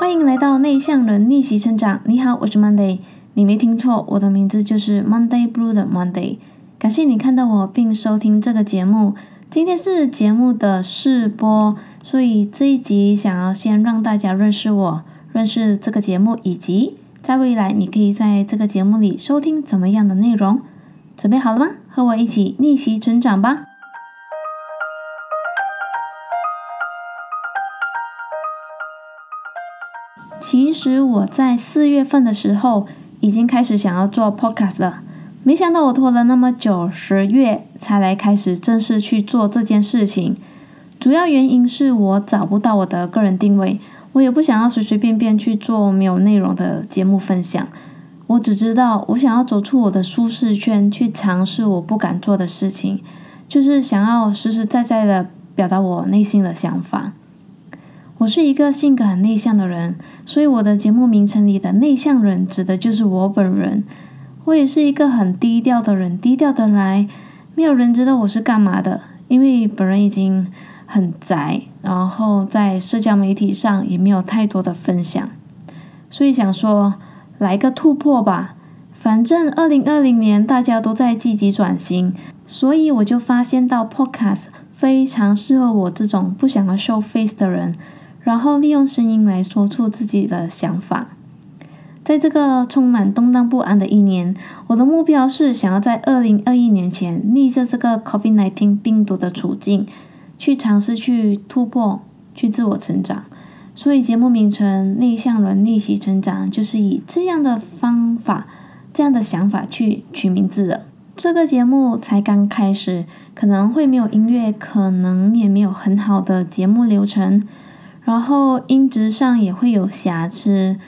欢迎来到内向人逆袭成长。你好，我是 Monday。你没听错，我的名字就是 Monday Blue 的 Monday。感谢你看到我并收听这个节目。今天是节目的试播，所以这一集想要先让大家认识我，认识这个节目，以及在未来你可以在这个节目里收听怎么样的内容。准备好了吗？和我一起逆袭成长吧！其实我在四月份的时候已经开始想要做 podcast 了，没想到我拖了那么久，十月才来开始正式去做这件事情。主要原因是我找不到我的个人定位，我也不想要随随便便去做没有内容的节目分享。我只知道我想要走出我的舒适圈，去尝试我不敢做的事情，就是想要实实在在的表达我内心的想法。我是一个性格很内向的人，所以我的节目名称里的“内向人”指的就是我本人。我也是一个很低调的人，低调的来，没有人知道我是干嘛的，因为本人已经很宅，然后在社交媒体上也没有太多的分享，所以想说来个突破吧。反正二零二零年大家都在积极转型，所以我就发现到 Podcast 非常适合我这种不想要 show face 的人。然后利用声音来说出自己的想法。在这个充满动荡不安的一年，我的目标是想要在二零二一年前逆着这个 COVID-19 病毒的处境，去尝试去突破，去自我成长。所以节目名称《内向人逆袭成长》就是以这样的方法、这样的想法去取名字的。这个节目才刚开始，可能会没有音乐，可能也没有很好的节目流程。然后音质上也会有瑕疵，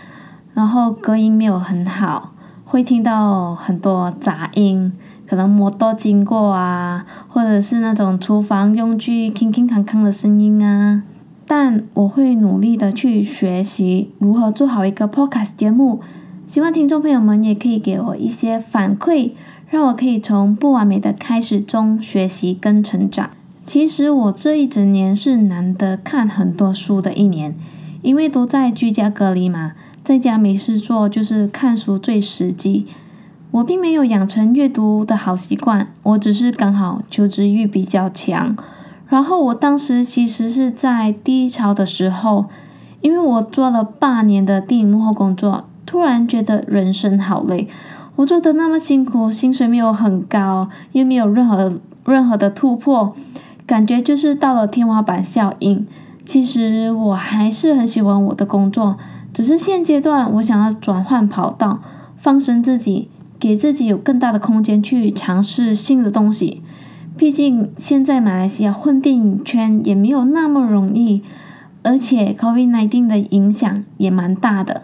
然后隔音没有很好，会听到很多杂音，可能摩托经过啊，或者是那种厨房用具铿铿锵锵的声音啊。但我会努力的去学习如何做好一个 podcast 节目，希望听众朋友们也可以给我一些反馈，让我可以从不完美的开始中学习跟成长。其实我这一整年是难得看很多书的一年，因为都在居家隔离嘛，在家没事做，就是看书最实际。我并没有养成阅读的好习惯，我只是刚好求知欲比较强。然后我当时其实是在低潮的时候，因为我做了八年的电影幕后工作，突然觉得人生好累。我做的那么辛苦，薪水没有很高，又没有任何任何的突破。感觉就是到了天花板效应。其实我还是很喜欢我的工作，只是现阶段我想要转换跑道，放生自己，给自己有更大的空间去尝试新的东西。毕竟现在马来西亚混电影圈也没有那么容易，而且 COVID-19 的影响也蛮大的。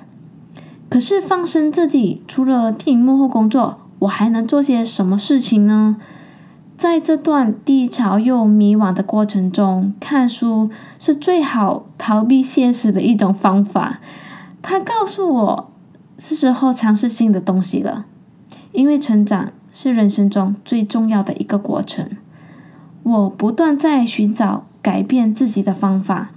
可是放生自己，除了电影幕后工作，我还能做些什么事情呢？在这段低潮又迷惘的过程中，看书是最好逃避现实的一种方法。他告诉我，是时候尝试新的东西了，因为成长是人生中最重要的一个过程。我不断在寻找改变自己的方法，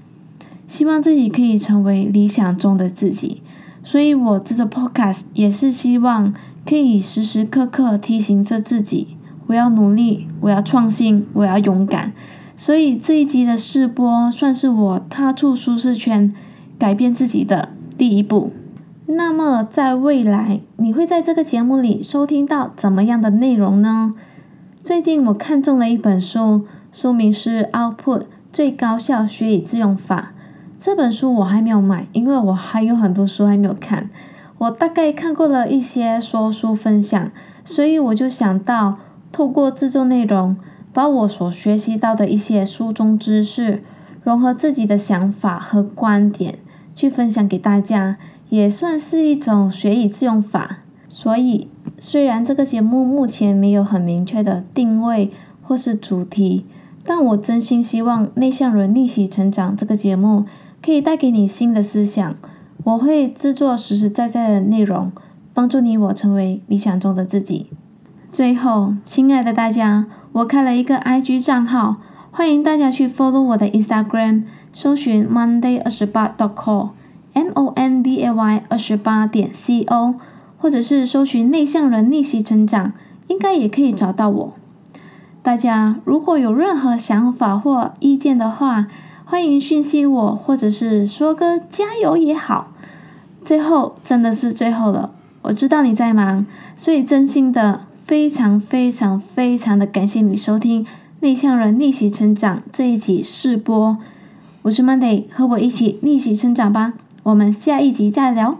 希望自己可以成为理想中的自己。所以，我这个 podcast 也是希望可以时时刻刻提醒着自己。我要努力，我要创新，我要勇敢。所以这一集的试播算是我踏出舒适圈、改变自己的第一步。那么在未来，你会在这个节目里收听到怎么样的内容呢？最近我看中了一本书，书名是《Output 最高效学以致用法》。这本书我还没有买，因为我还有很多书还没有看。我大概看过了一些说书分享，所以我就想到。透过制作内容，把我所学习到的一些书中知识，融合自己的想法和观点，去分享给大家，也算是一种学以致用法。所以，虽然这个节目目前没有很明确的定位或是主题，但我真心希望《内向人逆袭成长》这个节目可以带给你新的思想。我会制作实实在在的内容，帮助你我成为理想中的自己。最后，亲爱的大家，我开了一个 IG 账号，欢迎大家去 follow 我的 Instagram，搜寻 Monday 二十八 dot com，M O N D A Y 二十八点 c o，或者是搜寻内向人逆袭成长，应该也可以找到我。大家如果有任何想法或意见的话，欢迎讯息我，或者是说个加油也好。最后，真的是最后了，我知道你在忙，所以真心的非常非常非常的感谢你收听《内向人逆袭成长》这一集试播。我是 Monday，和我一起逆袭成长吧。我们下一集再聊。